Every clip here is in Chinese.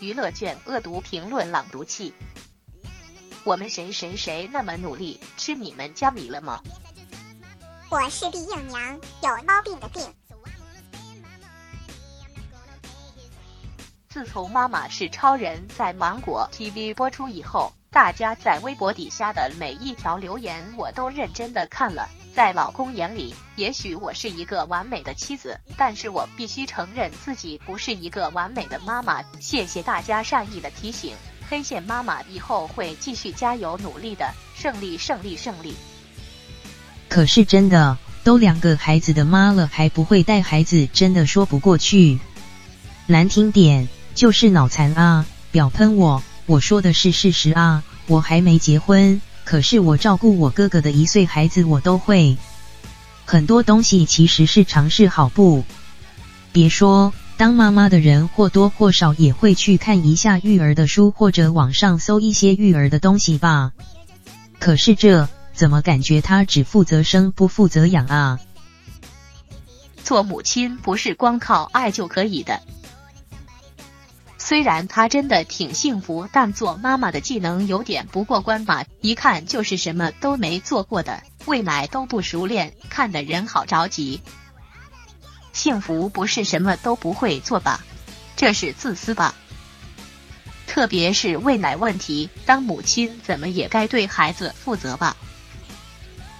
娱乐卷恶毒评论朗读器。我们谁谁谁那么努力，吃你们家米了吗？我是毕硬娘，有猫病的病。自从《妈妈是超人》在芒果 TV 播出以后，大家在微博底下的每一条留言我都认真的看了。在老公眼里，也许我是一个完美的妻子，但是我必须承认自己不是一个完美的妈妈。谢谢大家善意的提醒，黑线妈妈以后会继续加油努力的，胜利胜利胜利。可是真的，都两个孩子的妈了，还不会带孩子，真的说不过去。难听点，就是脑残啊！表喷我，我说的是事实啊！我还没结婚。可是我照顾我哥哥的一岁孩子，我都会很多东西，其实是尝试好不？别说当妈妈的人或多或少也会去看一下育儿的书，或者网上搜一些育儿的东西吧。可是这怎么感觉他只负责生不负责养啊？做母亲不是光靠爱就可以的。虽然她真的挺幸福，但做妈妈的技能有点不过关吧？一看就是什么都没做过的，喂奶都不熟练，看的人好着急。幸福不是什么都不会做吧？这是自私吧？特别是喂奶问题，当母亲怎么也该对孩子负责吧？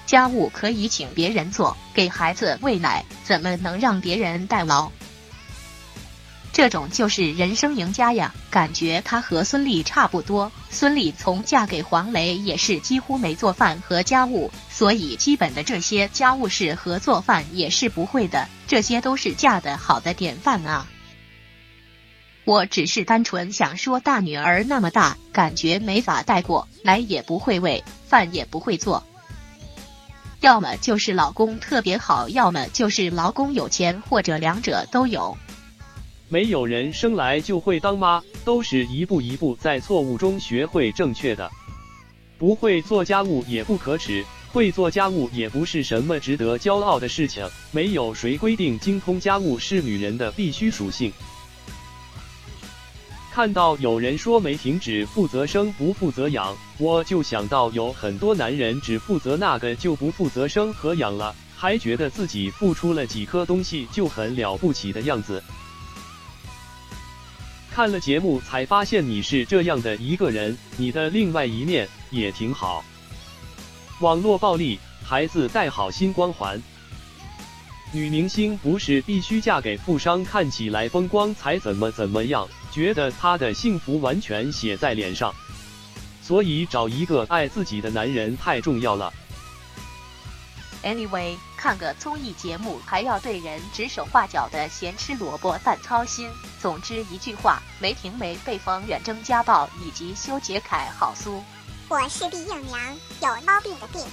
家务可以请别人做，给孩子喂奶怎么能让别人代劳？这种就是人生赢家呀！感觉她和孙俪差不多。孙俪从嫁给黄磊也是几乎没做饭和家务，所以基本的这些家务事和做饭也是不会的。这些都是嫁得好的典范啊！我只是单纯想说，大女儿那么大，感觉没法带过，奶也不会喂，饭也不会做。要么就是老公特别好，要么就是老公有钱，或者两者都有。没有人生来就会当妈，都是一步一步在错误中学会正确的。不会做家务也不可耻，会做家务也不是什么值得骄傲的事情。没有谁规定精通家务是女人的必须属性。看到有人说没停止负责生不负责养，我就想到有很多男人只负责那个就不负责生和养了，还觉得自己付出了几颗东西就很了不起的样子。看了节目才发现你是这样的一个人，你的另外一面也挺好。网络暴力，孩子带好新光环。女明星不是必须嫁给富商，看起来风光才怎么怎么样？觉得她的幸福完全写在脸上，所以找一个爱自己的男人太重要了。Anyway，看个综艺节目还要对人指手画脚的，咸吃萝卜淡操心。总之一句话，梅婷梅被冯远征家暴，以及修杰楷好苏。我是毕应娘，有猫病的病。